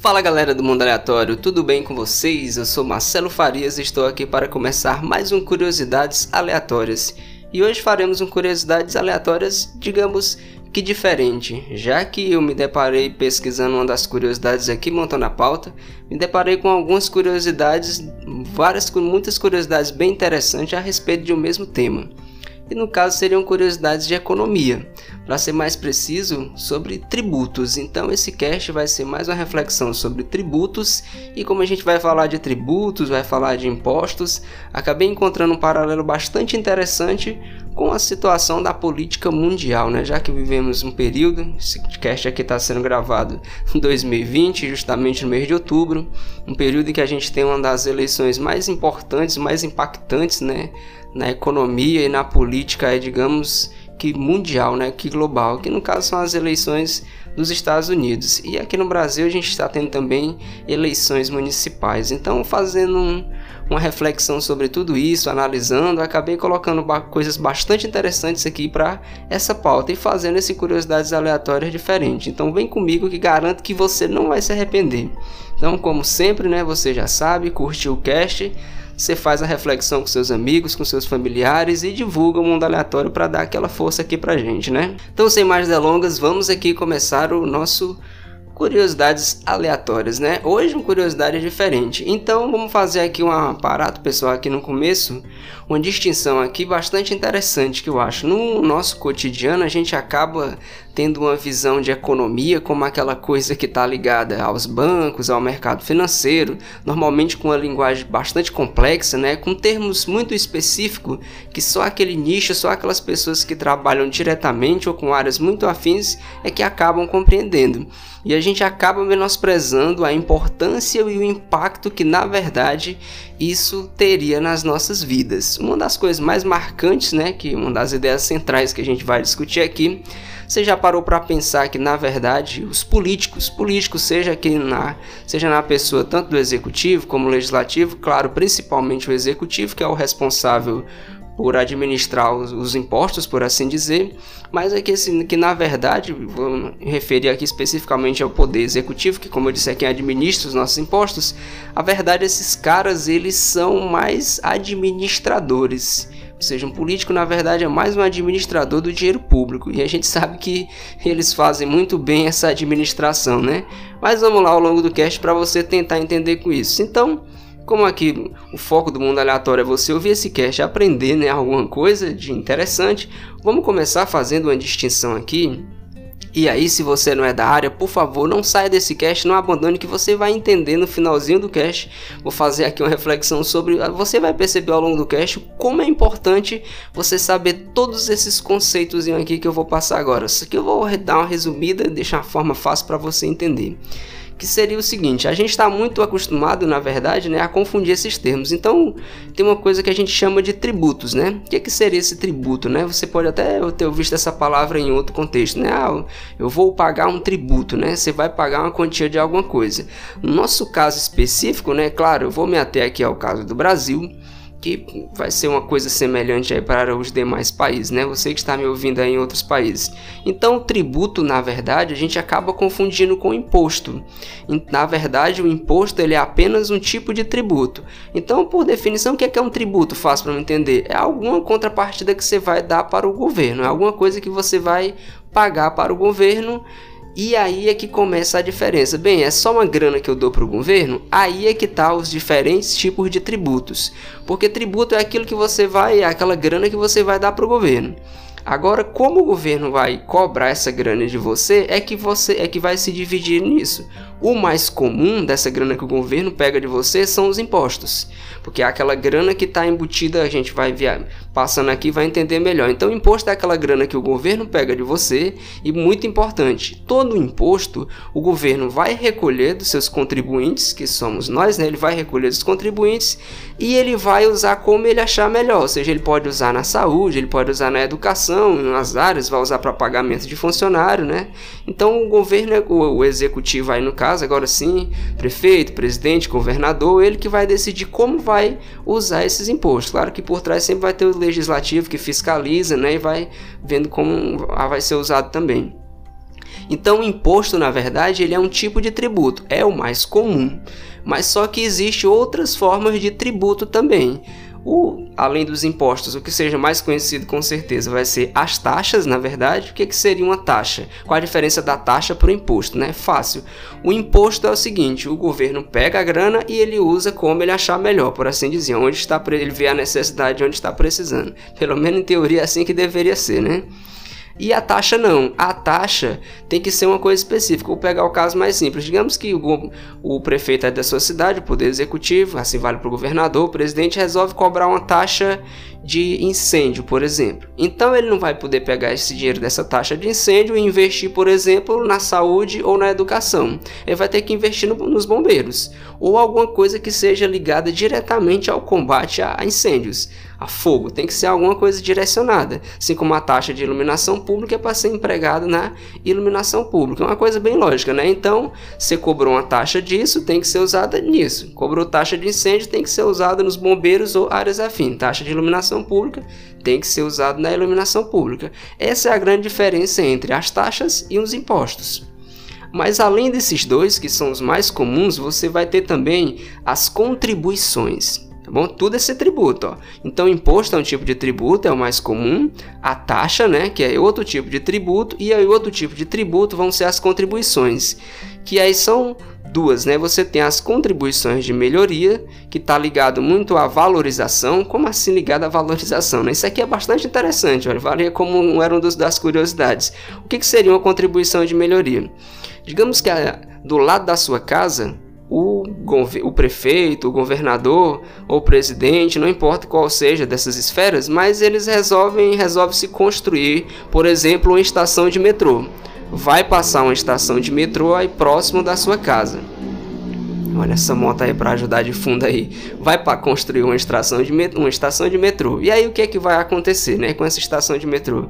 Fala galera do Mundo Aleatório, tudo bem com vocês? Eu sou Marcelo Farias e estou aqui para começar mais um Curiosidades Aleatórias. E hoje faremos um Curiosidades Aleatórias, digamos que diferente, já que eu me deparei pesquisando uma das curiosidades aqui, montando a pauta, me deparei com algumas curiosidades, várias, muitas curiosidades bem interessantes a respeito de um mesmo tema e no caso seriam curiosidades de economia, para ser mais preciso, sobre tributos. Então esse cast vai ser mais uma reflexão sobre tributos e como a gente vai falar de tributos, vai falar de impostos, acabei encontrando um paralelo bastante interessante com a situação da política mundial, né? Já que vivemos um período, esse cast aqui está sendo gravado em 2020, justamente no mês de outubro, um período em que a gente tem uma das eleições mais importantes, mais impactantes, né? Na economia e na política, é, digamos que mundial, né, que global, que no caso são as eleições dos Estados Unidos. E aqui no Brasil a gente está tendo também eleições municipais. Então, fazendo um, uma reflexão sobre tudo isso, analisando, acabei colocando ba coisas bastante interessantes aqui para essa pauta e fazendo esse curiosidades aleatórias diferentes. Então, vem comigo que garanto que você não vai se arrepender. Então, como sempre, né, você já sabe, curtiu o cast você faz a reflexão com seus amigos, com seus familiares e divulga o mundo aleatório para dar aquela força aqui pra gente, né? Então, sem mais delongas, vamos aqui começar o nosso curiosidades aleatórias, né? Hoje uma curiosidade diferente. Então vamos fazer aqui um aparato, pessoal, aqui no começo, uma distinção aqui bastante interessante que eu acho. No nosso cotidiano a gente acaba tendo uma visão de economia como aquela coisa que está ligada aos bancos, ao mercado financeiro, normalmente com uma linguagem bastante complexa, né? Com termos muito específicos que só aquele nicho, só aquelas pessoas que trabalham diretamente ou com áreas muito afins é que acabam compreendendo e a gente acaba menosprezando a importância e o impacto que na verdade isso teria nas nossas vidas. Uma das coisas mais marcantes, né, que uma das ideias centrais que a gente vai discutir aqui, você já parou para pensar que na verdade os políticos, políticos seja aqui na, seja na pessoa tanto do executivo como legislativo, claro, principalmente o executivo que é o responsável por administrar os, os, impostos, por assim dizer, mas é que, assim, que na verdade, vou referir aqui especificamente ao poder executivo, que como eu disse é quem administra os nossos impostos, a verdade esses caras eles são mais administradores. Ou seja, um político na verdade é mais um administrador do dinheiro público e a gente sabe que eles fazem muito bem essa administração, né? Mas vamos lá ao longo do cast para você tentar entender com isso. Então, como aqui o foco do mundo aleatório é você ouvir esse cast e aprender né, alguma coisa de interessante, vamos começar fazendo uma distinção aqui. E aí, se você não é da área, por favor, não saia desse cast, não abandone que você vai entender no finalzinho do cast. Vou fazer aqui uma reflexão sobre. Você vai perceber ao longo do cast como é importante você saber todos esses conceitos aqui que eu vou passar agora. Isso aqui eu vou dar uma resumida, deixar uma forma fácil para você entender que seria o seguinte: a gente está muito acostumado, na verdade, né, a confundir esses termos. Então, tem uma coisa que a gente chama de tributos, né? O que, que seria esse tributo, né? Você pode até ter visto essa palavra em outro contexto, né? Ah, eu vou pagar um tributo, né? Você vai pagar uma quantia de alguma coisa. No nosso caso específico, né? Claro, eu vou me ater aqui ao caso do Brasil que vai ser uma coisa semelhante aí para os demais países, né? Você que está me ouvindo aí em outros países. Então, o tributo, na verdade, a gente acaba confundindo com imposto. Na verdade, o imposto ele é apenas um tipo de tributo. Então, por definição, o que é, que é um tributo? Fácil para entender. É alguma contrapartida que você vai dar para o governo, é alguma coisa que você vai pagar para o governo e aí é que começa a diferença. Bem, é só uma grana que eu dou para o governo? Aí é que tá os diferentes tipos de tributos. Porque tributo é aquilo que você vai, é aquela grana que você vai dar para o governo. Agora, como o governo vai cobrar essa grana de você, é que você é que vai se dividir nisso. O mais comum dessa grana que o governo pega de você são os impostos, porque é aquela grana que está embutida, a gente vai via, passando aqui vai entender melhor. Então, imposto é aquela grana que o governo pega de você e muito importante, todo imposto o governo vai recolher dos seus contribuintes, que somos nós, né? Ele vai recolher dos contribuintes e ele vai usar como ele achar melhor, ou seja, ele pode usar na saúde, ele pode usar na educação, nas áreas, vai usar para pagamento de funcionário, né? Então, o governo, o, o executivo aí no caso, agora sim, prefeito, presidente, governador, ele que vai decidir como vai usar esses impostos. Claro que por trás sempre vai ter o legislativo que fiscaliza, né, e vai vendo como vai ser usado também. Então o imposto, na verdade, ele é um tipo de tributo, é o mais comum. Mas só que existe outras formas de tributo também. O, além dos impostos, o que seja mais conhecido com certeza vai ser as taxas, na verdade. O que, que seria uma taxa? Qual a diferença da taxa para o imposto? Né? Fácil. O imposto é o seguinte: o governo pega a grana e ele usa como ele achar melhor, por assim dizer, onde está ele vê a necessidade onde está precisando. Pelo menos em teoria é assim que deveria ser, né? E a taxa não. A taxa tem que ser uma coisa específica. Vou pegar o caso mais simples. Digamos que o, o prefeito é da sua cidade, o poder executivo, assim vale para o governador, o presidente resolve cobrar uma taxa de incêndio, por exemplo. Então ele não vai poder pegar esse dinheiro dessa taxa de incêndio e investir, por exemplo, na saúde ou na educação. Ele vai ter que investir no, nos bombeiros ou alguma coisa que seja ligada diretamente ao combate a incêndios, a fogo. Tem que ser alguma coisa direcionada, assim como a taxa de iluminação pública é para ser empregada na iluminação pública. É uma coisa bem lógica, né? Então, você cobrou uma taxa disso, tem que ser usada nisso. Cobrou taxa de incêndio, tem que ser usada nos bombeiros ou áreas afins. Taxa de iluminação pública tem que ser usado na iluminação pública. Essa é a grande diferença entre as taxas e os impostos. Mas além desses dois, que são os mais comuns, você vai ter também as contribuições. Tá bom? Tudo é ser tributo. Ó. Então, imposto é um tipo de tributo, é o mais comum. A taxa, né, que é outro tipo de tributo. E aí, outro tipo de tributo vão ser as contribuições, que aí são duas, né? Você tem as contribuições de melhoria, que está ligado muito à valorização. Como assim ligado à valorização? Né? Isso aqui é bastante interessante, olha, valia como era uma das curiosidades. O que, que seria uma contribuição de melhoria? Digamos que a, do lado da sua casa, o, o prefeito, o governador ou o presidente, não importa qual seja dessas esferas, mas eles resolvem, resolvem se construir, por exemplo, uma estação de metrô vai passar uma estação de metrô aí próximo da sua casa. Olha essa moto aí para ajudar de fundo aí. Vai para construir uma estação de metrô, uma estação de metrô. E aí o que é que vai acontecer, né, com essa estação de metrô?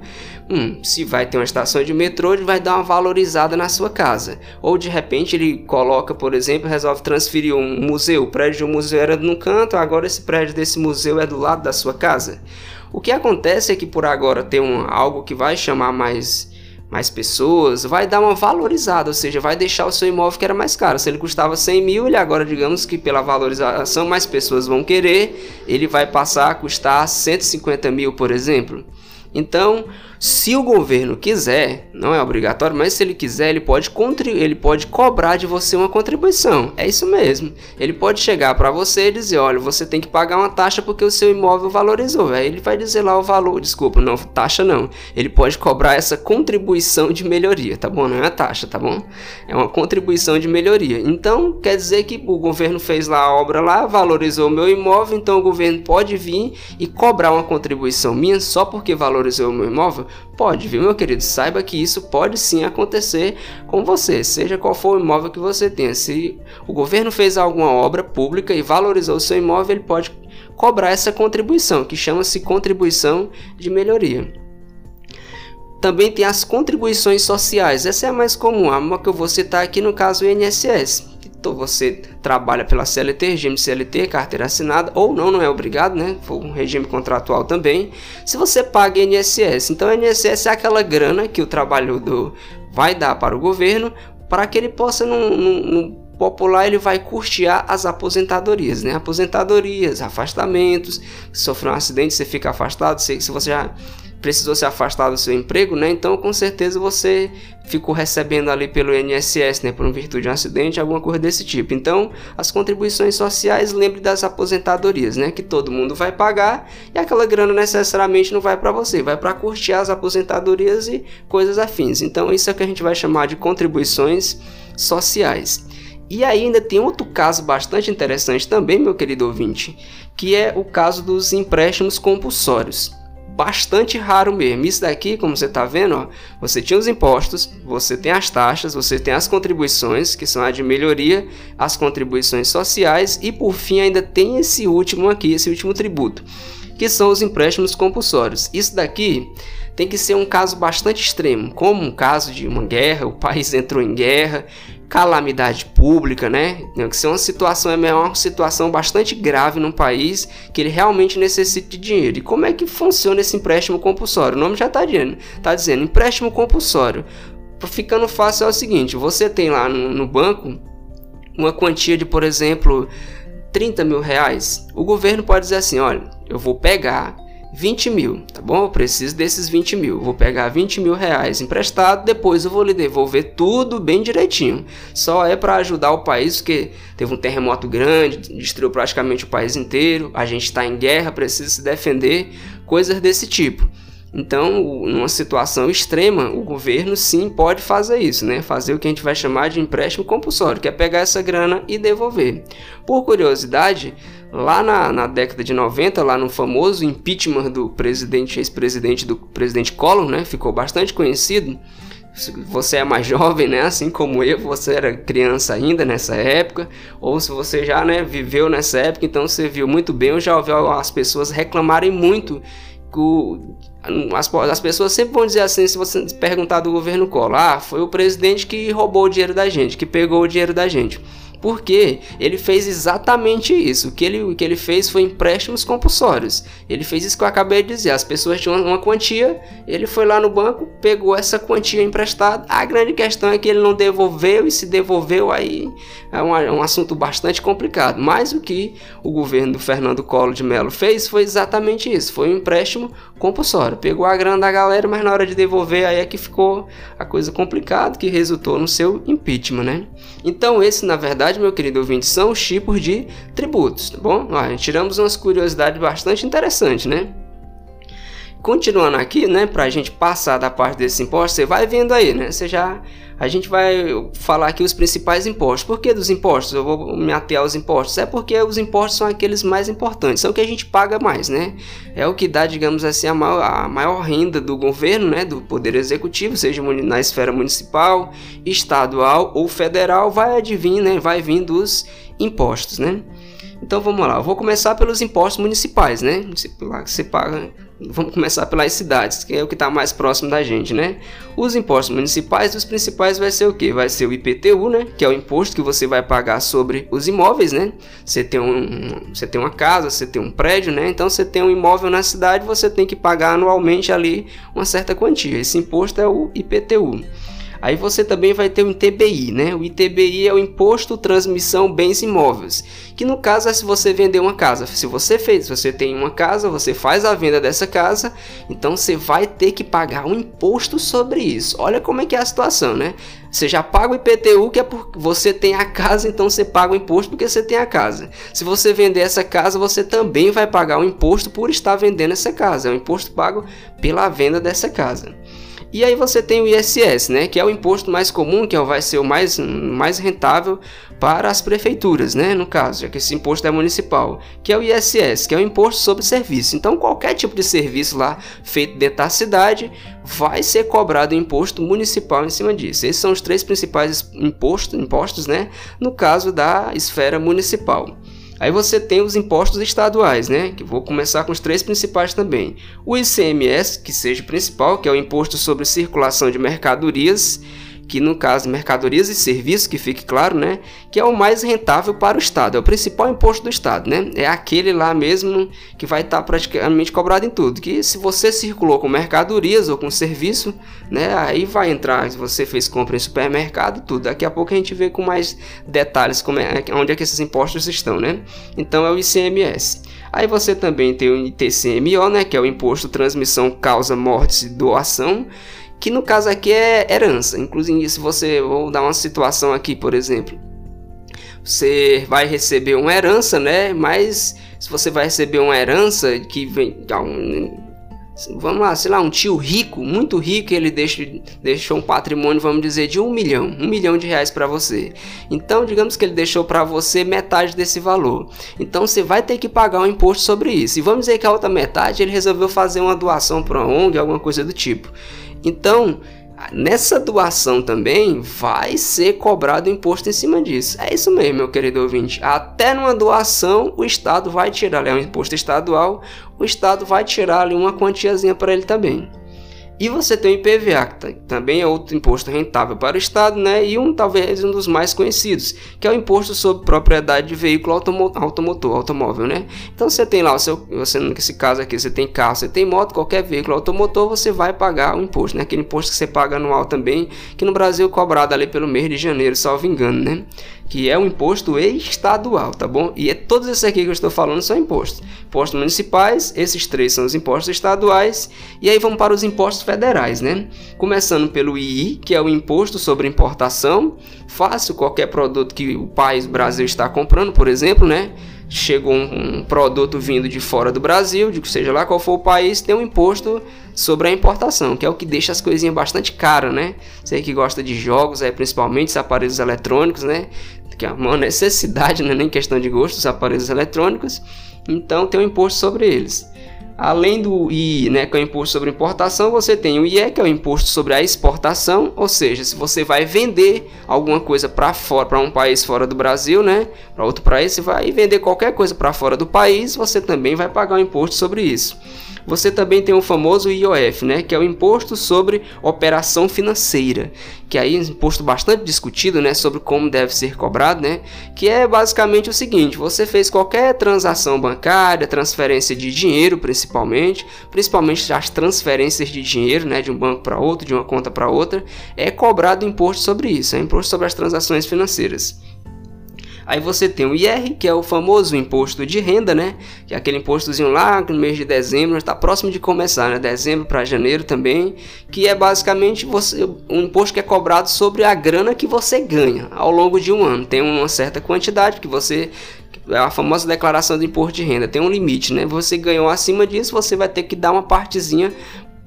Hum, se vai ter uma estação de metrô, ele vai dar uma valorizada na sua casa. Ou de repente ele coloca, por exemplo, resolve transferir um museu. O prédio do museu era no canto, agora esse prédio desse museu é do lado da sua casa. O que acontece é que por agora tem um, algo que vai chamar mais mais pessoas, vai dar uma valorizada, ou seja, vai deixar o seu imóvel que era mais caro. Se ele custava 100 mil, ele agora, digamos que pela valorização, mais pessoas vão querer, ele vai passar a custar 150 mil, por exemplo. Então, se o governo quiser, não é obrigatório, mas se ele quiser, ele pode, ele pode cobrar de você uma contribuição. É isso mesmo. Ele pode chegar para você e dizer: olha, você tem que pagar uma taxa porque o seu imóvel valorizou. Aí ele vai dizer lá o valor. Desculpa, não, taxa não. Ele pode cobrar essa contribuição de melhoria, tá bom? Não é a taxa, tá bom? É uma contribuição de melhoria. Então, quer dizer que o governo fez lá a obra lá, valorizou o meu imóvel, então o governo pode vir e cobrar uma contribuição minha só porque valorizou o meu imóvel? Pode, viu, meu querido? Saiba que isso pode sim acontecer com você, seja qual for o imóvel que você tenha. Se o governo fez alguma obra pública e valorizou o seu imóvel, ele pode cobrar essa contribuição, que chama-se contribuição de melhoria. Também tem as contribuições sociais, essa é a mais comum, a que eu vou citar aqui no caso o INSS. Então você trabalha pela CLT, regime CLT, carteira assinada, ou não, não é obrigado, né? For um regime contratual também. Se você paga INSS, então INSS é aquela grana que o trabalhador vai dar para o governo para que ele possa, no, no, no popular, ele vai custear as aposentadorias, né? Aposentadorias, afastamentos, se sofrer um acidente, você fica afastado, se, se você já precisou se afastar do seu emprego, né? Então, com certeza você ficou recebendo ali pelo INSS, né, por virtude de um acidente, alguma coisa desse tipo. Então, as contribuições sociais, lembre das aposentadorias, né, que todo mundo vai pagar e aquela grana necessariamente não vai para você, vai para curtir as aposentadorias e coisas afins. Então, isso é o que a gente vai chamar de contribuições sociais. E ainda tem outro caso bastante interessante também, meu querido ouvinte, que é o caso dos empréstimos compulsórios bastante raro mesmo. Isso daqui, como você está vendo, ó, você tinha os impostos, você tem as taxas, você tem as contribuições, que são a de melhoria, as contribuições sociais e por fim ainda tem esse último aqui, esse último tributo, que são os empréstimos compulsórios. Isso daqui tem que ser um caso bastante extremo, como um caso de uma guerra, o país entrou em guerra, calamidade pública, né? Que ser uma situação é uma situação bastante grave num país que ele realmente necessita de dinheiro. E como é que funciona esse empréstimo compulsório? O nome já está dizendo, tá dizendo empréstimo compulsório. ficando fácil é o seguinte: você tem lá no, no banco uma quantia de, por exemplo, 30 mil reais. O governo pode dizer assim: olha, eu vou pegar 20 mil, tá bom? Eu preciso desses 20 mil. Vou pegar 20 mil reais emprestado, depois eu vou lhe devolver tudo bem direitinho. Só é para ajudar o país, porque teve um terremoto grande, destruiu praticamente o país inteiro. A gente está em guerra, precisa se defender, coisas desse tipo. Então, numa situação extrema, o governo sim pode fazer isso, né? Fazer o que a gente vai chamar de empréstimo compulsório, que é pegar essa grana e devolver. Por curiosidade, lá na, na década de 90, lá no famoso impeachment do presidente, ex-presidente do presidente Collor, né? Ficou bastante conhecido. Você é mais jovem, né? Assim como eu, você era criança ainda nessa época, ou se você já né, viveu nessa época, então você viu muito bem. Eu já ouvi as pessoas reclamarem muito as, as pessoas sempre vão dizer assim, se você perguntar do governo Collor, ah, foi o presidente que roubou o dinheiro da gente, que pegou o dinheiro da gente. Porque ele fez exatamente isso. O que ele, o que ele fez foi empréstimos compulsórios. Ele fez isso que eu acabei de dizer. As pessoas tinham uma quantia, ele foi lá no banco, pegou essa quantia emprestada. A grande questão é que ele não devolveu e se devolveu aí é um, é um assunto bastante complicado. Mas o que o governo do Fernando Collor de Mello fez foi exatamente isso. Foi um empréstimo compulsório. Pegou a grana da galera, mas na hora de devolver aí é que ficou a coisa complicada que resultou no seu impeachment, né? Então esse, na verdade, meu querido ouvinte, são os tipos de tributos, tá bom? Ó, tiramos umas curiosidades bastante interessantes, né? Continuando aqui, né, para a gente passar da parte desse imposto, você vai vendo aí, né? Você já a gente vai falar aqui os principais impostos. Por que dos impostos? Eu vou me ater aos impostos. É porque os impostos são aqueles mais importantes, são o que a gente paga mais, né? É o que dá, digamos assim, a maior, a maior renda do governo, né? Do poder executivo, seja na esfera municipal, estadual ou federal, vai advir, né? Vai vir dos impostos, né? Então vamos lá, eu vou começar pelos impostos municipais, né? Lá que você paga. Vamos começar pelas cidades, que é o que está mais próximo da gente, né? Os impostos municipais, os principais vai ser o que? Vai ser o IPTU, né? Que é o imposto que você vai pagar sobre os imóveis, né? Você tem, um, você tem uma casa, você tem um prédio, né? Então você tem um imóvel na cidade, você tem que pagar anualmente ali uma certa quantia. Esse imposto é o IPTU. Aí você também vai ter o ITBI, né? O ITBI é o Imposto Transmissão Bens Imóveis, que no caso é se você vender uma casa. Se você fez, você tem uma casa, você faz a venda dessa casa, então você vai ter que pagar um imposto sobre isso. Olha como é que é a situação, né? Você já paga o IPTU, que é porque você tem a casa, então você paga o imposto porque você tem a casa. Se você vender essa casa, você também vai pagar o imposto por estar vendendo essa casa. É o imposto pago pela venda dessa casa. E aí você tem o ISS, né, que é o imposto mais comum, que é vai ser o mais, mais rentável para as prefeituras, né, no caso, já que esse imposto é municipal, que é o ISS, que é o imposto sobre serviço. Então qualquer tipo de serviço lá feito dentro da cidade vai ser cobrado imposto municipal em cima disso. Esses são os três principais impostos, impostos, né, no caso da esfera municipal. Aí você tem os impostos estaduais, né? Que vou começar com os três principais também. O ICMS, que seja o principal, que é o imposto sobre circulação de mercadorias que no caso mercadorias e serviços, que fique claro, né, que é o mais rentável para o Estado, é o principal imposto do Estado, né, é aquele lá mesmo que vai estar praticamente cobrado em tudo, que se você circulou com mercadorias ou com serviço, né, aí vai entrar, se você fez compra em supermercado tudo, daqui a pouco a gente vê com mais detalhes como é, onde é que esses impostos estão, né, então é o ICMS. Aí você também tem o ITCMO, né, que é o Imposto Transmissão Causa Morte e Doação, que no caso aqui é herança. Inclusive, se você vou dar uma situação aqui, por exemplo, você vai receber uma herança, né? Mas se você vai receber uma herança que vem, um, vamos lá, sei lá, um tio rico, muito rico, ele deixa, deixou um patrimônio, vamos dizer, de um milhão, um milhão de reais para você. Então, digamos que ele deixou para você metade desse valor. Então, você vai ter que pagar um imposto sobre isso. E vamos dizer que a outra metade ele resolveu fazer uma doação para uma ONG, alguma coisa do tipo. Então, nessa doação também vai ser cobrado imposto em cima disso. É isso mesmo, meu querido ouvinte. Até numa doação, o Estado vai tirar, é um imposto estadual, o Estado vai tirar ali uma quantiazinha para ele também. E você tem o IPVA, que também é outro imposto rentável para o Estado, né? E um talvez um dos mais conhecidos, que é o imposto sobre propriedade de veículo automo automotor, automóvel, né? Então você tem lá o seu, você nesse caso aqui, você tem carro, você tem moto, qualquer veículo automotor, você vai pagar o imposto, né? Aquele imposto que você paga anual também, que no Brasil é cobrado ali pelo mês de janeiro, salvo engano, né? Que é o imposto estadual, tá bom? E é todos esses aqui que eu estou falando são impostos. Impostos municipais, esses três são os impostos estaduais, e aí vamos para os impostos federais, né? Começando pelo II, que é o imposto sobre importação, fácil qualquer produto que o país Brasil está comprando, por exemplo, né? Chegou um, um produto vindo de fora do Brasil, de seja lá qual for o país, tem um imposto sobre a importação, que é o que deixa as coisinhas bastante caras, né? Você que gosta de jogos, é principalmente os aparelhos eletrônicos, né? Que é uma necessidade, não é nem questão de gosto, dos aparelhos eletrônicos, então tem um imposto sobre eles. Além do I, né, que é o imposto sobre importação, você tem o IE, que é o imposto sobre a exportação, ou seja, se você vai vender alguma coisa para fora, para um país fora do Brasil, né, para outro país, você vai vender qualquer coisa para fora do país, você também vai pagar um imposto sobre isso. Você também tem o famoso IOF, né, que é o imposto sobre operação financeira, que aí é um imposto bastante discutido, né, sobre como deve ser cobrado, né, que é basicamente o seguinte: você fez qualquer transação bancária, transferência de dinheiro, principalmente, principalmente as transferências de dinheiro, né, de um banco para outro, de uma conta para outra, é cobrado imposto sobre isso, é imposto sobre as transações financeiras. Aí você tem o IR, que é o famoso imposto de renda, né? Que é aquele impostozinho lá no mês de dezembro, está próximo de começar, né? Dezembro para janeiro também, que é basicamente você, um imposto que é cobrado sobre a grana que você ganha ao longo de um ano. Tem uma certa quantidade que você é a famosa declaração de imposto de renda, tem um limite, né? Você ganhou acima disso, você vai ter que dar uma partezinha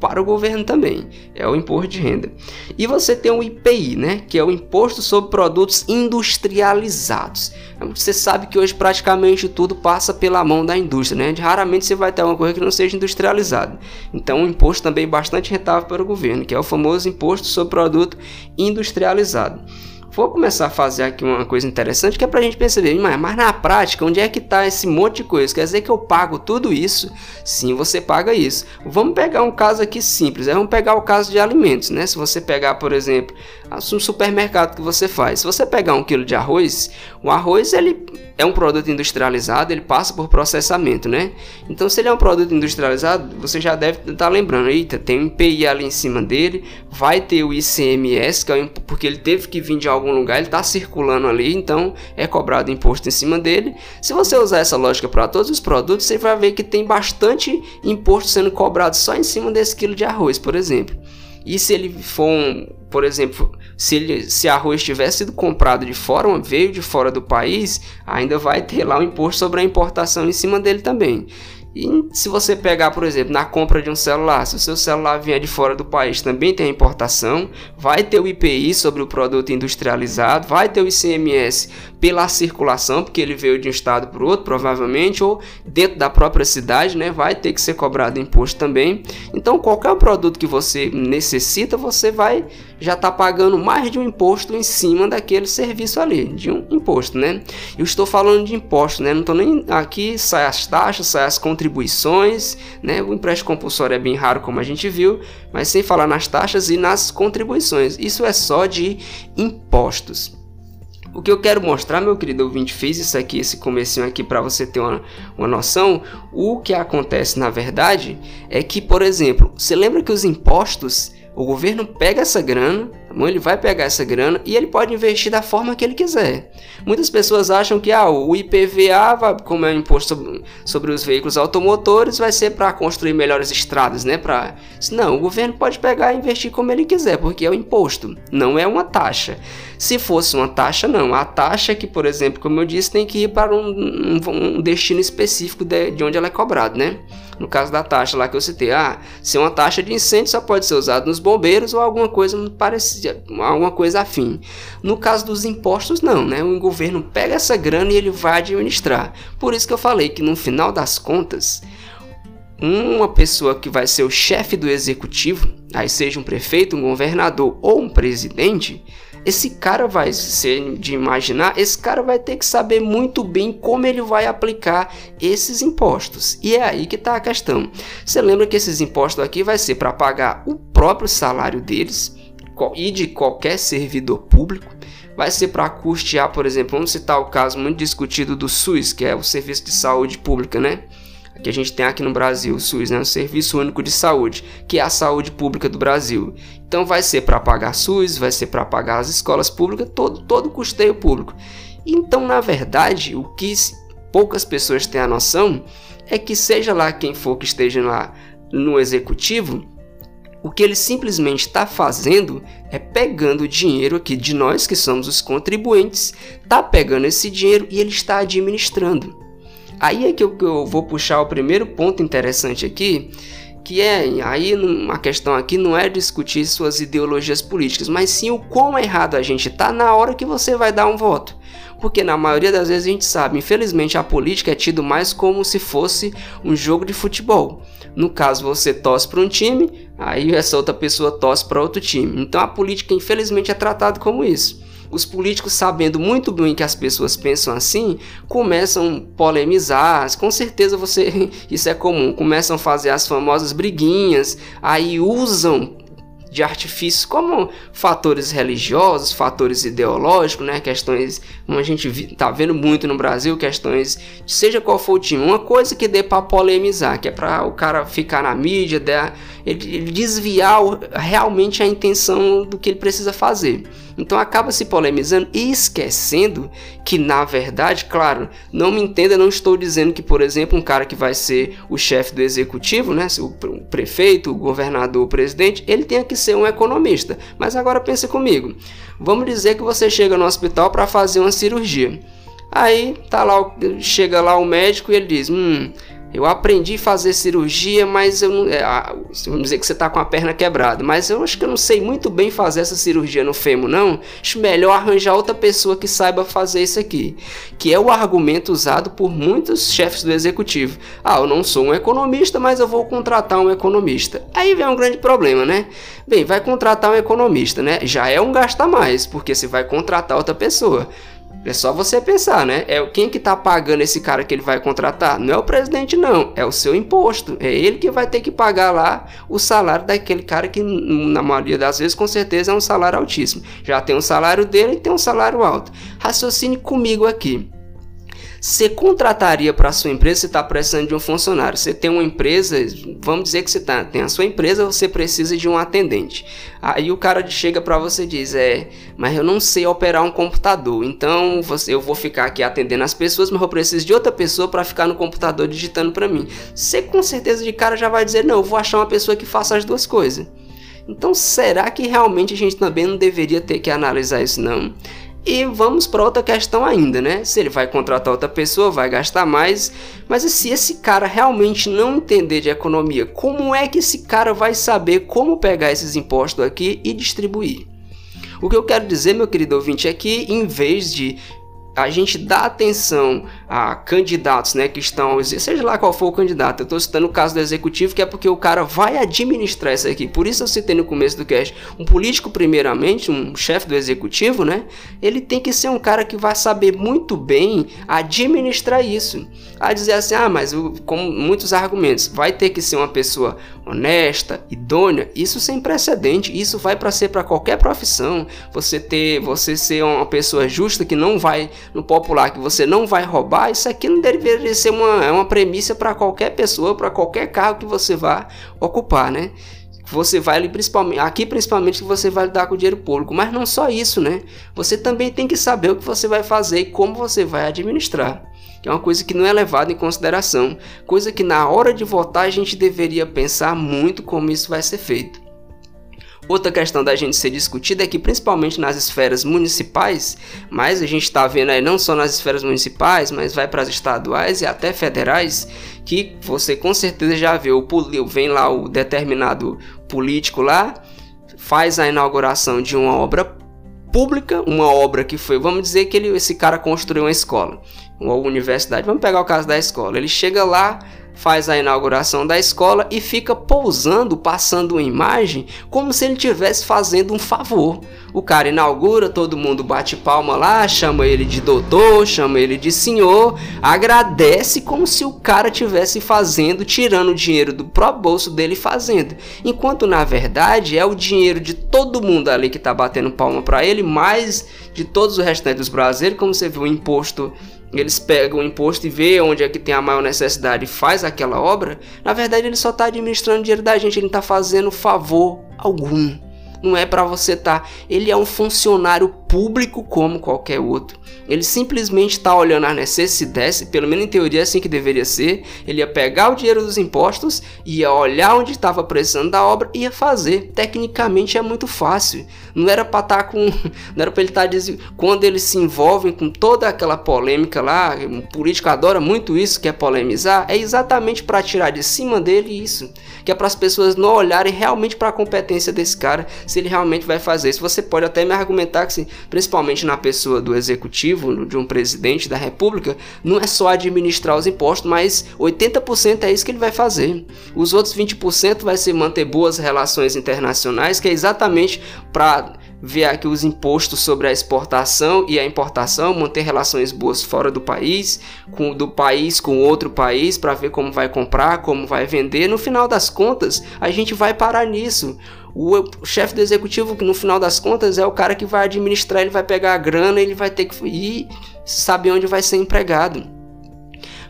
para o governo também, é o imposto de renda. E você tem o IPI, né, que é o imposto sobre produtos industrializados. Você sabe que hoje praticamente tudo passa pela mão da indústria, né? Raramente você vai ter uma coisa que não seja industrializada. Então, um imposto também bastante rentável para o governo, que é o famoso imposto sobre produto industrializado vou começar a fazer aqui uma coisa interessante que é para a gente perceber, mas, mas na prática, onde é que está esse monte de coisa? Quer dizer que eu pago tudo isso? Sim, você paga isso. Vamos pegar um caso aqui simples, é, vamos pegar o caso de alimentos, né? Se você pegar, por exemplo, um supermercado que você faz, se você pegar um quilo de arroz, o arroz ele é um produto industrializado, ele passa por processamento, né? Então, se ele é um produto industrializado, você já deve estar tá lembrando, eita, tem um IPI ali em cima dele, vai ter o ICMS, que é porque ele teve que vir de algum lugar, ele está circulando ali, então é cobrado imposto em cima dele. Se você usar essa lógica para todos os produtos, você vai ver que tem bastante imposto sendo cobrado só em cima desse quilo de arroz, por exemplo. E se ele for, um, por exemplo, se, ele, se arroz tivesse sido comprado de fora, veio de fora do país, ainda vai ter lá o imposto sobre a importação em cima dele também. E se você pegar, por exemplo, na compra de um celular, se o seu celular vier de fora do país, também tem a importação, vai ter o IPI sobre o produto industrializado, vai ter o ICMS pela circulação, porque ele veio de um estado para o outro, provavelmente, ou dentro da própria cidade, né, vai ter que ser cobrado imposto também. Então, qualquer produto que você necessita, você vai já está pagando mais de um imposto em cima daquele serviço ali, de um imposto, né? Eu estou falando de imposto, né? Não estou nem aqui, sai as taxas, sai as contribuições, né? O empréstimo compulsório é bem raro, como a gente viu, mas sem falar nas taxas e nas contribuições. Isso é só de impostos. O que eu quero mostrar, meu querido ouvinte, fiz isso aqui, esse comecinho aqui para você ter uma, uma noção. O que acontece na verdade é que, por exemplo, você lembra que os impostos o governo pega essa grana, tá bom? ele vai pegar essa grana e ele pode investir da forma que ele quiser. Muitas pessoas acham que ah, o IPVA, como é um imposto sobre, sobre os veículos automotores, vai ser para construir melhores estradas, né? Pra... Não, o governo pode pegar e investir como ele quiser, porque é o imposto, não é uma taxa. Se fosse uma taxa, não. A taxa é que, por exemplo, como eu disse, tem que ir para um, um, destino específico de, de onde ela é cobrada, né? No caso da taxa lá que eu citei, ah, se uma taxa de incêndio só pode ser usada nos bombeiros ou alguma coisa parecida, alguma coisa afim. No caso dos impostos, não, né? O governo pega essa grana e ele vai administrar. Por isso que eu falei que no final das contas, uma pessoa que vai ser o chefe do executivo, aí seja um prefeito, um governador ou um presidente, esse cara vai ser de imaginar, esse cara vai ter que saber muito bem como ele vai aplicar esses impostos. E é aí que está a questão. Você lembra que esses impostos aqui vai ser para pagar o próprio salário deles e de qualquer servidor público. Vai ser para custear, por exemplo, vamos citar o caso muito discutido do SUS, que é o Serviço de Saúde Pública, né? Que a gente tem aqui no Brasil, o SUS, né? o Serviço Único de Saúde, que é a saúde pública do Brasil. Então vai ser para pagar SUS, vai ser para pagar as escolas públicas, todo todo custeio público. Então, na verdade, o que poucas pessoas têm a noção é que seja lá quem for que esteja lá no executivo, o que ele simplesmente está fazendo é pegando o dinheiro aqui de nós que somos os contribuintes, está pegando esse dinheiro e ele está administrando. Aí é que eu, eu vou puxar o primeiro ponto interessante aqui, que é aí a questão aqui não é discutir suas ideologias políticas, mas sim o quão errado a gente tá na hora que você vai dar um voto. Porque na maioria das vezes a gente sabe, infelizmente a política é tido mais como se fosse um jogo de futebol. No caso, você torce para um time, aí essa outra pessoa torce para outro time. Então a política infelizmente é tratada como isso os políticos, sabendo muito bem que as pessoas pensam assim, começam a polemizar. Com certeza você, isso é comum, começam a fazer as famosas briguinhas, aí usam de artifícios como fatores religiosos, fatores ideológicos, né? questões, como a gente está vendo muito no Brasil, questões, seja qual for o time, uma coisa que dê para polemizar, que é para o cara ficar na mídia, ele desviar realmente a intenção do que ele precisa fazer. Então acaba se polemizando e esquecendo que, na verdade, claro, não me entenda, não estou dizendo que, por exemplo, um cara que vai ser o chefe do executivo, né, o prefeito, o governador, o presidente, ele tenha que ser um economista. Mas agora pense comigo. Vamos dizer que você chega no hospital para fazer uma cirurgia. Aí tá lá, chega lá o médico e ele diz: "Hum, eu aprendi a fazer cirurgia, mas eu não. É, vamos dizer que você está com a perna quebrada, mas eu acho que eu não sei muito bem fazer essa cirurgia no fêmur, não. Acho melhor arranjar outra pessoa que saiba fazer isso aqui. Que é o argumento usado por muitos chefes do executivo. Ah, eu não sou um economista, mas eu vou contratar um economista. Aí vem um grande problema, né? Bem, vai contratar um economista, né? Já é um gasto a mais, porque você vai contratar outra pessoa. É só você pensar, né? É quem que tá pagando esse cara que ele vai contratar? Não é o presidente, não. É o seu imposto. É ele que vai ter que pagar lá o salário daquele cara que, na maioria das vezes, com certeza é um salário altíssimo. Já tem um salário dele e tem um salário alto. Raciocine comigo aqui. Você contrataria para sua empresa, você está precisando de um funcionário. Você tem uma empresa, vamos dizer que você tá, tem a sua empresa, você precisa de um atendente. Aí o cara chega para você e diz: É, mas eu não sei operar um computador, então você, eu vou ficar aqui atendendo as pessoas, mas eu preciso de outra pessoa para ficar no computador digitando para mim. Você com certeza de cara já vai dizer: Não, eu vou achar uma pessoa que faça as duas coisas. Então, será que realmente a gente também não deveria ter que analisar isso, não? E vamos para outra questão ainda, né? Se ele vai contratar outra pessoa, vai gastar mais. Mas se esse cara realmente não entender de economia, como é que esse cara vai saber como pegar esses impostos aqui e distribuir? O que eu quero dizer, meu querido ouvinte, é que em vez de a gente dá atenção a candidatos né, que estão, seja lá qual for o candidato, eu estou citando o caso do executivo, que é porque o cara vai administrar isso aqui. Por isso eu citei no começo do cast, um político, primeiramente, um chefe do executivo, né? Ele tem que ser um cara que vai saber muito bem administrar isso. A dizer assim, ah, mas com muitos argumentos, vai ter que ser uma pessoa honesta, idônea, isso sem precedente, isso vai para ser para qualquer profissão. Você ter, você ser uma pessoa justa que não vai no popular que você não vai roubar, isso aqui não deveria ser uma, é uma premissa para qualquer pessoa, para qualquer cargo que você vá ocupar, né? Você vai principalmente, aqui principalmente que você vai lidar com o dinheiro público, mas não só isso, né? Você também tem que saber o que você vai fazer e como você vai administrar. Que é uma coisa que não é levada em consideração, coisa que na hora de votar a gente deveria pensar muito como isso vai ser feito. Outra questão da gente ser discutida é que, principalmente nas esferas municipais, mas a gente está vendo aí não só nas esferas municipais, mas vai para as estaduais e até federais, que você com certeza já viu, vem lá o determinado político lá, faz a inauguração de uma obra pública, uma obra que foi, vamos dizer que ele, esse cara construiu uma escola, uma universidade. Vamos pegar o caso da escola. Ele chega lá, faz a inauguração da escola e fica pousando, passando uma imagem como se ele estivesse fazendo um favor. O cara inaugura, todo mundo bate palma lá, chama ele de doutor, chama ele de senhor, agradece como se o cara tivesse fazendo, tirando o dinheiro do próprio bolso dele fazendo. Enquanto na verdade é o dinheiro de todo mundo ali que tá batendo palma para ele, mais de todos os restantes dos brasileiros, como você viu o imposto eles pegam o imposto e vê onde é que tem a maior necessidade e faz aquela obra, na verdade ele só está administrando dinheiro da gente, ele não está fazendo favor algum. Não é para você estar. Tá. Ele é um funcionário público como qualquer outro. Ele simplesmente está olhando as necessidades, pelo menos em teoria é assim que deveria ser. Ele ia pegar o dinheiro dos impostos, ia olhar onde estava precisando da obra e ia fazer. Tecnicamente é muito fácil. Não era para estar tá com. Não era para ele estar tá dizendo. Quando eles se envolvem com toda aquela polêmica lá, o político adora muito isso, que é polemizar, é exatamente para tirar de cima dele isso. Que é para as pessoas não olharem realmente para a competência desse cara, se ele realmente vai fazer isso. Você pode até me argumentar que, principalmente na pessoa do executivo, de um presidente da república não é só administrar os impostos, mas 80% é isso que ele vai fazer. Os outros 20% vai ser manter boas relações internacionais, que é exatamente para ver aqui os impostos sobre a exportação e a importação, manter relações boas fora do país, com do país com outro país, para ver como vai comprar, como vai vender. No final das contas, a gente vai parar nisso. O, chefe do executivo, que no final das contas é o cara que vai administrar, ele vai pegar a grana, ele vai ter que ir saber onde vai ser empregado.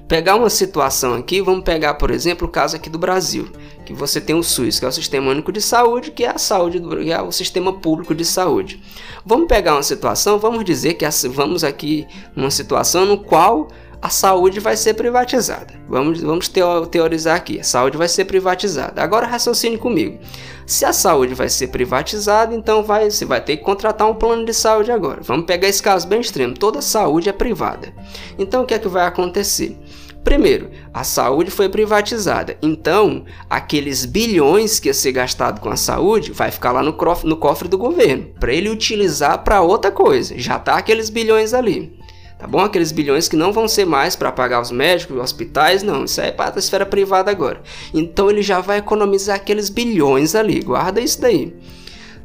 Pegar uma situação aqui, vamos pegar, por exemplo, o caso aqui do Brasil, que você tem o SUS, que é o Sistema Único de Saúde, que é a saúde do, que é o sistema público de saúde. Vamos pegar uma situação, vamos dizer que vamos aqui numa situação no qual a saúde vai ser privatizada. Vamos, vamos teorizar aqui: a saúde vai ser privatizada. Agora raciocine comigo. Se a saúde vai ser privatizada, então vai, você vai ter que contratar um plano de saúde agora. Vamos pegar esse caso bem extremo: toda saúde é privada. Então o que é que vai acontecer? Primeiro, a saúde foi privatizada, então aqueles bilhões que ia ser gastado com a saúde vai ficar lá no cofre, no cofre do governo para ele utilizar para outra coisa. Já tá aqueles bilhões ali tá bom? Aqueles bilhões que não vão ser mais para pagar os médicos, os hospitais, não, isso aí é para a esfera privada agora. Então ele já vai economizar aqueles bilhões ali, guarda isso daí.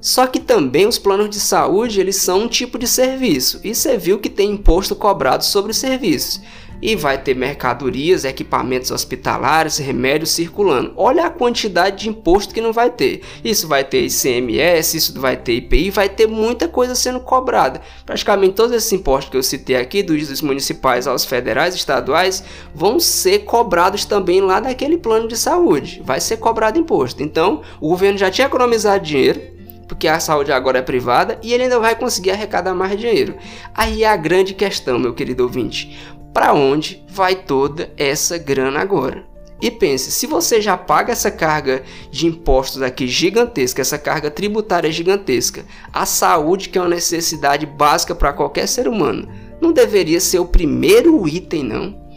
Só que também os planos de saúde, eles são um tipo de serviço, e você viu que tem imposto cobrado sobre os serviços e vai ter mercadorias, equipamentos hospitalares, remédios circulando. Olha a quantidade de imposto que não vai ter. Isso vai ter ICMS, isso vai ter IPI, vai ter muita coisa sendo cobrada. Praticamente todos esses impostos que eu citei aqui, dos municipais aos federais, estaduais, vão ser cobrados também lá daquele plano de saúde. Vai ser cobrado imposto. Então, o governo já tinha economizado dinheiro porque a saúde agora é privada e ele ainda vai conseguir arrecadar mais dinheiro. Aí é a grande questão, meu querido ouvinte para onde vai toda essa grana agora? E pense, se você já paga essa carga de impostos aqui gigantesca, essa carga tributária gigantesca, a saúde que é uma necessidade básica para qualquer ser humano, não deveria ser o primeiro item não?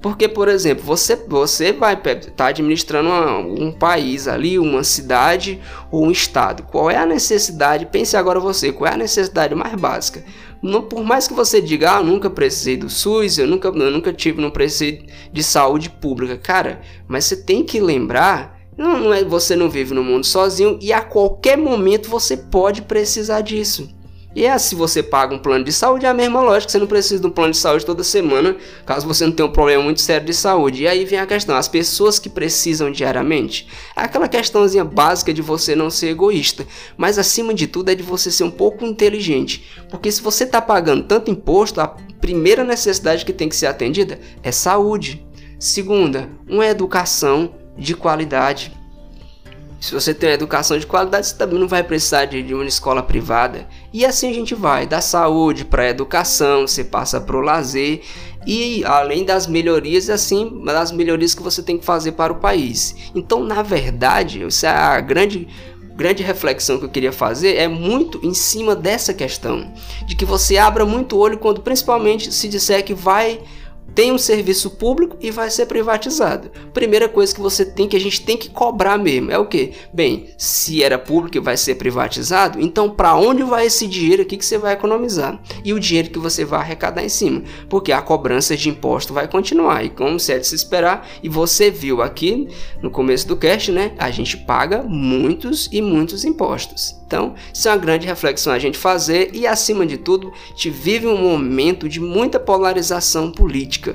Porque, por exemplo, você, você vai estar tá administrando uma, um país ali, uma cidade ou um estado. Qual é a necessidade? Pense agora você, qual é a necessidade mais básica? Não, por mais que você diga, ah, eu nunca precisei do SUS, eu nunca, eu nunca tive, não precisei de saúde pública. Cara, mas você tem que lembrar não, não é você não vive no mundo sozinho e a qualquer momento você pode precisar disso. E é se você paga um plano de saúde, é a mesma lógica, você não precisa de um plano de saúde toda semana, caso você não tenha um problema muito sério de saúde. E aí vem a questão, as pessoas que precisam diariamente, é aquela questãozinha básica de você não ser egoísta, mas acima de tudo é de você ser um pouco inteligente, porque se você está pagando tanto imposto, a primeira necessidade que tem que ser atendida é saúde. Segunda, uma educação de qualidade. Se você tem uma educação de qualidade, você também não vai precisar de, de uma escola privada. E assim a gente vai, da saúde para a educação, você passa para o lazer e além das melhorias, assim, das melhorias que você tem que fazer para o país. Então, na verdade, essa é a grande grande reflexão que eu queria fazer é muito em cima dessa questão, de que você abra muito olho quando principalmente se disser que vai tem um serviço público e vai ser privatizado. Primeira coisa que você tem que a gente tem que cobrar mesmo é o que? Bem, se era público e vai ser privatizado, então para onde vai esse dinheiro aqui que você vai economizar? E o dinheiro que você vai arrecadar em cima? Porque a cobrança de imposto vai continuar e como se é de se esperar, e você viu aqui no começo do cast, né? A gente paga muitos e muitos impostos. Então, isso é uma grande reflexão a gente fazer e, acima de tudo, te vive um momento de muita polarização política,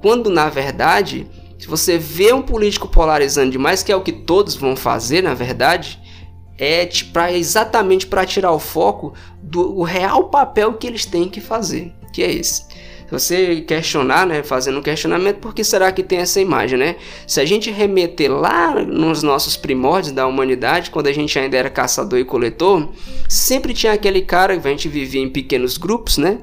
quando na verdade, se você vê um político polarizando demais, que é o que todos vão fazer, na verdade, é pra, exatamente para tirar o foco do real papel que eles têm que fazer, que é esse você questionar, né, fazendo um questionamento, por que será que tem essa imagem, né? Se a gente remeter lá nos nossos primórdios da humanidade, quando a gente ainda era caçador e coletor, sempre tinha aquele cara, a gente vivia em pequenos grupos, né?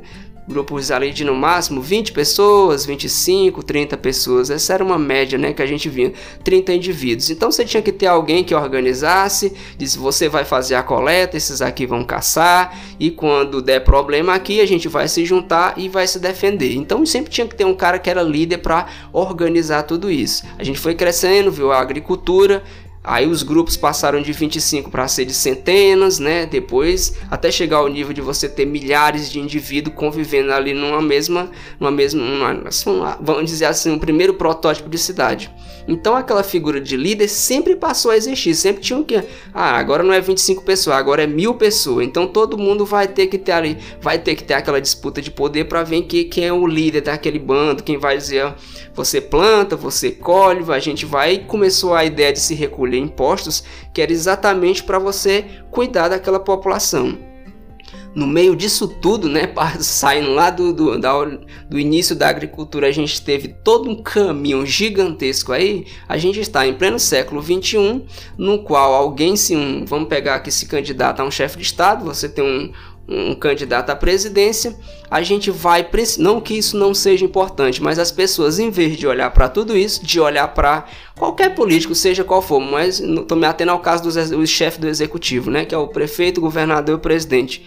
Grupos ali de no máximo 20 pessoas, 25, 30 pessoas. Essa era uma média, né, que a gente via, 30 indivíduos. Então você tinha que ter alguém que organizasse, disse você vai fazer a coleta, esses aqui vão caçar e quando der problema aqui a gente vai se juntar e vai se defender. Então sempre tinha que ter um cara que era líder para organizar tudo isso. A gente foi crescendo, viu a agricultura, Aí os grupos passaram de 25 para ser de centenas, né? Depois, até chegar ao nível de você ter milhares de indivíduos convivendo ali numa mesma, numa mesma, numa, vamos dizer assim, um primeiro protótipo de cidade. Então aquela figura de líder sempre passou a existir, sempre tinha o que, ah, agora não é 25 pessoas, agora é mil pessoas. Então todo mundo vai ter que ter ali, vai ter que ter aquela disputa de poder para ver quem, quem é o líder daquele bando, quem vai dizer, você planta, você colhe, a gente vai. Começou a ideia de se recolher impostos, que era exatamente para você cuidar daquela população no meio disso tudo, né, saindo lá do, do, da, do início da agricultura, a gente teve todo um caminho gigantesco aí. A gente está em pleno século 21, no qual alguém se um, vamos pegar aqui se candidata a um chefe de estado, você tem um, um candidato à presidência, a gente vai não que isso não seja importante, mas as pessoas em vez de olhar para tudo isso, de olhar para qualquer político, seja qual for, mas estou me atendo ao caso do chefe do executivo, né, que é o prefeito, governador e presidente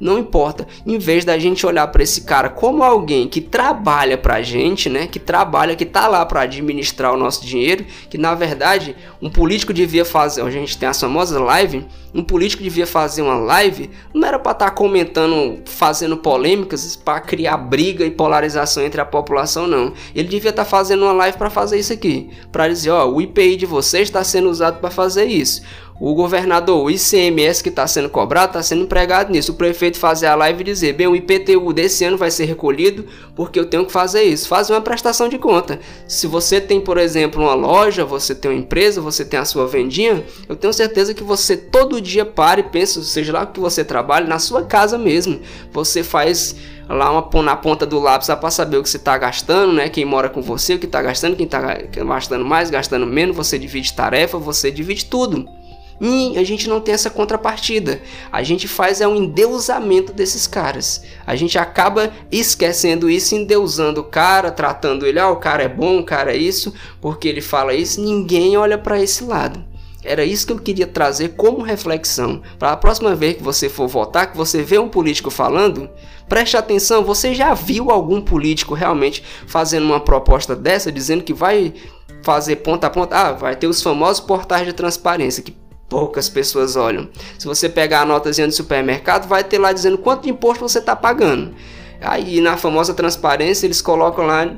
não importa. Em vez da gente olhar para esse cara como alguém que trabalha pra gente, né? Que trabalha, que tá lá para administrar o nosso dinheiro, que na verdade um político devia fazer, a gente tem as famosas live, um político devia fazer uma live, não era para estar tá comentando, fazendo polêmicas para criar briga e polarização entre a população não. Ele devia estar tá fazendo uma live para fazer isso aqui, para dizer, ó, o IPI de vocês está sendo usado para fazer isso o governador, o ICMS que está sendo cobrado, está sendo empregado nisso. O prefeito fazer a live e dizer: bem, o IPTU desse ano vai ser recolhido porque eu tenho que fazer isso. Faz uma prestação de conta. Se você tem, por exemplo, uma loja, você tem uma empresa, você tem a sua vendinha, eu tenho certeza que você todo dia para e pensa, seja lá o que você trabalha, na sua casa mesmo. Você faz lá uma, na ponta do lápis para saber o que você está gastando, né? Quem mora com você, o que está gastando, quem está gastando mais, gastando menos, você divide tarefa, você divide tudo. E a gente não tem essa contrapartida. A gente faz é um endeusamento desses caras. A gente acaba esquecendo isso, endeusando o cara, tratando ele, ah, o cara é bom, o cara é isso, porque ele fala isso, ninguém olha para esse lado. Era isso que eu queria trazer como reflexão. Para a próxima vez que você for votar, que você vê um político falando, preste atenção, você já viu algum político realmente fazendo uma proposta dessa, dizendo que vai fazer ponta a ponta, ah, vai ter os famosos portais de transparência, que poucas pessoas olham. Se você pegar a notazinha do supermercado, vai ter lá dizendo quanto imposto você está pagando. Aí na famosa transparência eles colocam lá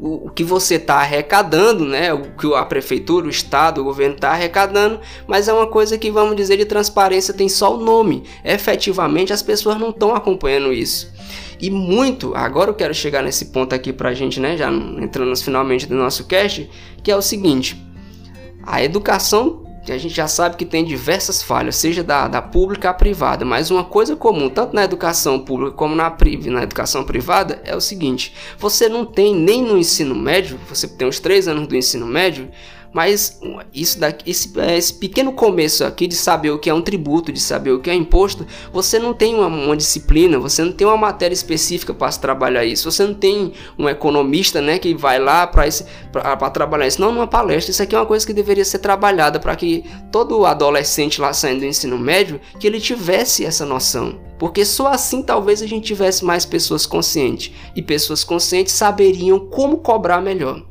o, que você está arrecadando, né? O que a prefeitura, o estado, o governo está arrecadando, mas é uma coisa que vamos dizer de transparência tem só o nome. Efetivamente as pessoas não estão acompanhando isso. E muito, agora eu quero chegar nesse ponto aqui pra gente, né? Já entrando finalmente do nosso cast, que é o seguinte: a educação que a gente já sabe que tem diversas falhas, seja da, da pública à privada, mas uma coisa comum, tanto na educação pública como na, na educação privada, é o seguinte: você não tem nem no ensino médio, você tem os três anos do ensino médio, Mas isso daqui, esse, esse, pequeno começo aqui de saber o que é um tributo, de saber o que é imposto, você não tem uma, uma disciplina, você não tem uma matéria específica para trabalhar isso, você não tem um economista né, que vai lá para trabalhar isso. Não numa palestra, isso aqui é uma coisa que deveria ser trabalhada para que todo adolescente lá saindo do ensino médio, que ele tivesse essa noção. Porque só assim talvez a gente tivesse mais pessoas conscientes. E pessoas conscientes saberiam como cobrar melhor.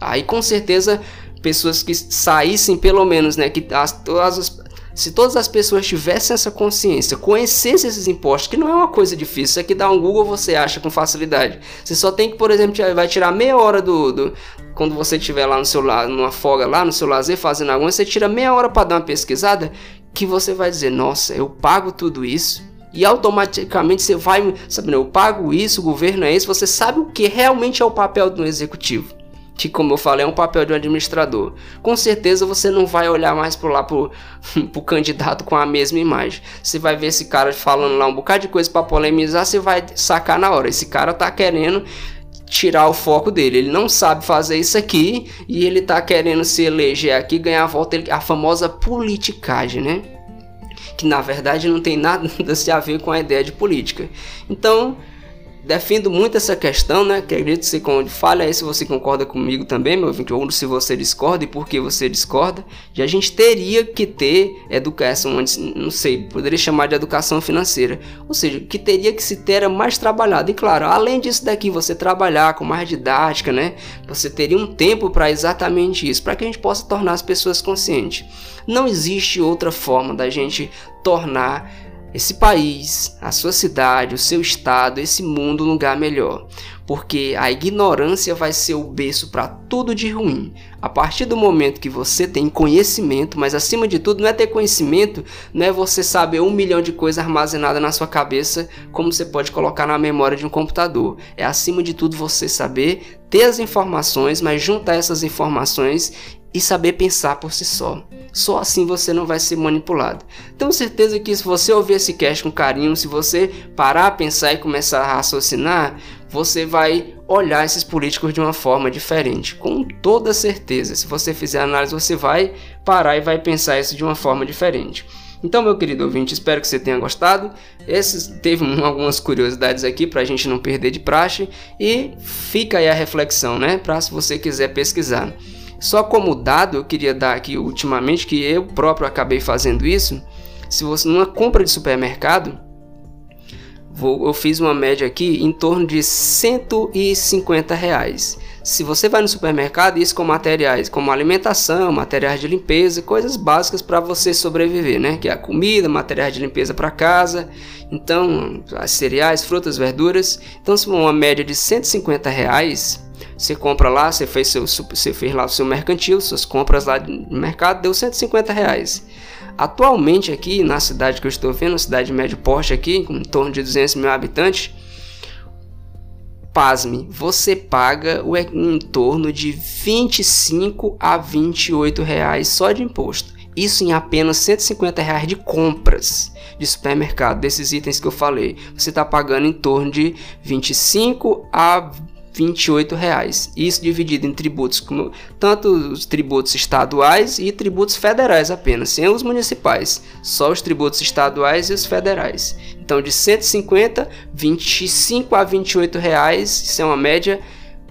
Aí com certeza pessoas que saíssem pelo menos, né, que as, todas as, se todas as pessoas tivessem essa consciência, conhecessem esses impostos, que não é uma coisa difícil, isso aqui dá um Google você acha com facilidade. Você só tem que, por exemplo, vai tirar meia hora do, do quando você estiver lá no seu numa folga lá no seu lazer fazendo alguma, você tira meia hora para dar uma pesquisada, que você vai dizer, nossa, eu pago tudo isso. E automaticamente você vai, sabe, eu pago isso, o governo é isso, você sabe o que realmente é o papel do executivo que como eu falei é um papel de um administrador. Com certeza você não vai olhar mais para lá pro, pro candidato com a mesma imagem. Você vai ver esse cara falando lá um bocado de coisa para polemizar, você vai sacar na hora. Esse cara tá querendo tirar o foco dele. Ele não sabe fazer isso aqui e ele tá querendo se eleger aqui, ganhar a volta, a famosa politicagem, né? Que na verdade não tem nada a ver com a ideia de política. Então, defendo muito essa questão, né? Acredito que você fale aí se você concorda comigo também, meu ouvinte, ou se você discorda e por que você discorda. E a gente teria que ter educação, não sei, poderia chamar de educação financeira. Ou seja, que teria que se ter mais trabalhado. E claro, além disso daqui, você trabalhar com mais didática, né? Você teria um tempo para exatamente isso, para que a gente possa tornar as pessoas conscientes. Não existe outra forma da gente tornar esse país, a sua cidade, o seu estado, esse mundo um lugar melhor. Porque a ignorância vai ser o berço para tudo de ruim. A partir do momento que você tem conhecimento, mas acima de tudo não é ter conhecimento, não é você saber um milhão de coisas armazenadas na sua cabeça, como você pode colocar na memória de um computador. É acima de tudo você saber ter as informações, mas juntar essas informações e saber pensar por si só. Só assim você não vai ser manipulado. Tenho certeza que se você ouvir esse cast com carinho, se você parar a pensar e começar a raciocinar, você vai olhar esses políticos de uma forma diferente, com toda certeza. Se você fizer análise, você vai parar e vai pensar isso de uma forma diferente. Então, meu querido ouvinte, espero que você tenha gostado. Esses teve algumas curiosidades aqui para a gente não perder de praxe e fica aí a reflexão, né? Para se você quiser pesquisar. Só como dado, eu queria dar aqui ultimamente que eu próprio acabei fazendo isso. Se você numa compra de supermercado, vou, eu fiz uma média aqui em torno de 150 reais. Se você vai no supermercado, isso com materiais como alimentação, materiais de limpeza, coisas básicas para você sobreviver, né? Que é a comida, materiais de limpeza para casa, então as cereais, frutas, verduras. Então, se uma média de 150 reais, você compra lá, você fez, seu, você fez lá o seu mercantil, suas compras lá no mercado, deu 150 reais. Atualmente aqui na cidade que eu estou vendo, cidade de médio porte aqui, com em torno de 200 mil habitantes, pasme, você paga em torno de 25 a 28 reais só de imposto. Isso em apenas 150 reais de compras de supermercado, desses itens que eu falei. Você está pagando em torno de 25 a 28 reais. Isso dividido em tributos, como, tanto os tributos estaduais e tributos federais apenas, sem os municipais, só os tributos estaduais e os federais. Então de 150, 25 a 28 reais, isso é uma média,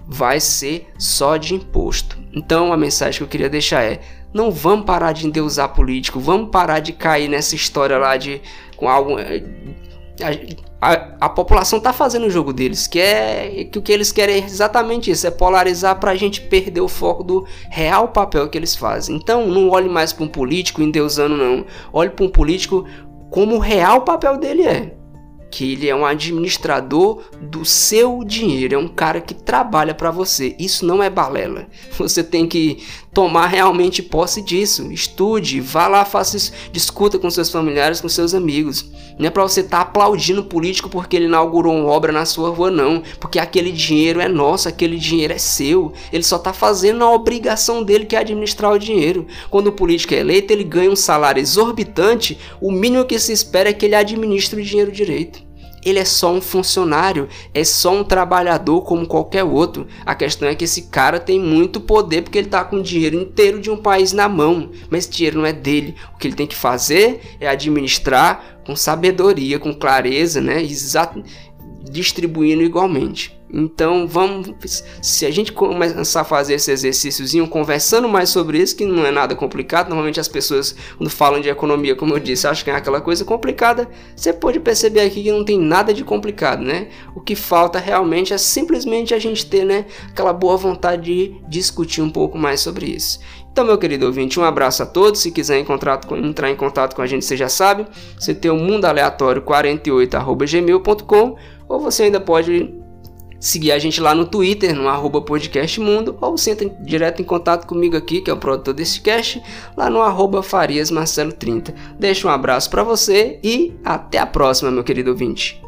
vai ser só de imposto. Então a mensagem que eu queria deixar é: não vamos parar de endeusar político, vamos parar de cair nessa história lá de com algo a, a, população tá fazendo o jogo deles, que é que o que eles querem é exatamente isso, é polarizar para a gente perder o foco do real papel que eles fazem. Então não olhe mais para um político endeusando não, olhe para um político como o real papel dele é que ele é um administrador do seu dinheiro, é um cara que trabalha para você. Isso não é balela. Você tem que tomar realmente posse disso. Estude, vá lá, faça isso, discuta com seus familiares, com seus amigos. Não é para você estar tá aplaudindo o político porque ele inaugurou uma obra na sua rua, não. Porque aquele dinheiro é nosso, aquele dinheiro é seu. Ele só está fazendo a obrigação dele, que é administrar o dinheiro. Quando o político é eleito, ele ganha um salário exorbitante. O mínimo que se espera é que ele administre o dinheiro direito. Ele é só um funcionário, é só um trabalhador como qualquer outro. A questão é que esse cara tem muito poder porque ele está com o dinheiro inteiro de um país na mão, mas esse dinheiro não é dele. O que ele tem que fazer é administrar com sabedoria, com clareza, né? Exato, distribuindo igualmente. Então vamos, se a gente começar a fazer esse exercíciozinho, conversando mais sobre isso, que não é nada complicado, normalmente as pessoas quando falam de economia, como eu disse, acham que é aquela coisa complicada, você pode perceber aqui que não tem nada de complicado, né? O que falta realmente é simplesmente a gente ter, né, aquela boa vontade de discutir um pouco mais sobre isso. Então, meu querido ouvinte, um abraço a todos. Se quiser entrar em contato com a gente, você já sabe. Você tem o mundo aleatório 48@gmail.com ou você ainda pode seguir a gente lá no Twitter, no arroba podcastmundo, ou entra direto em contato comigo aqui, que é o produtor desse cast, lá no arroba fariasmarcelo30. Deixa um abraço para você e até a próxima, meu querido ouvinte.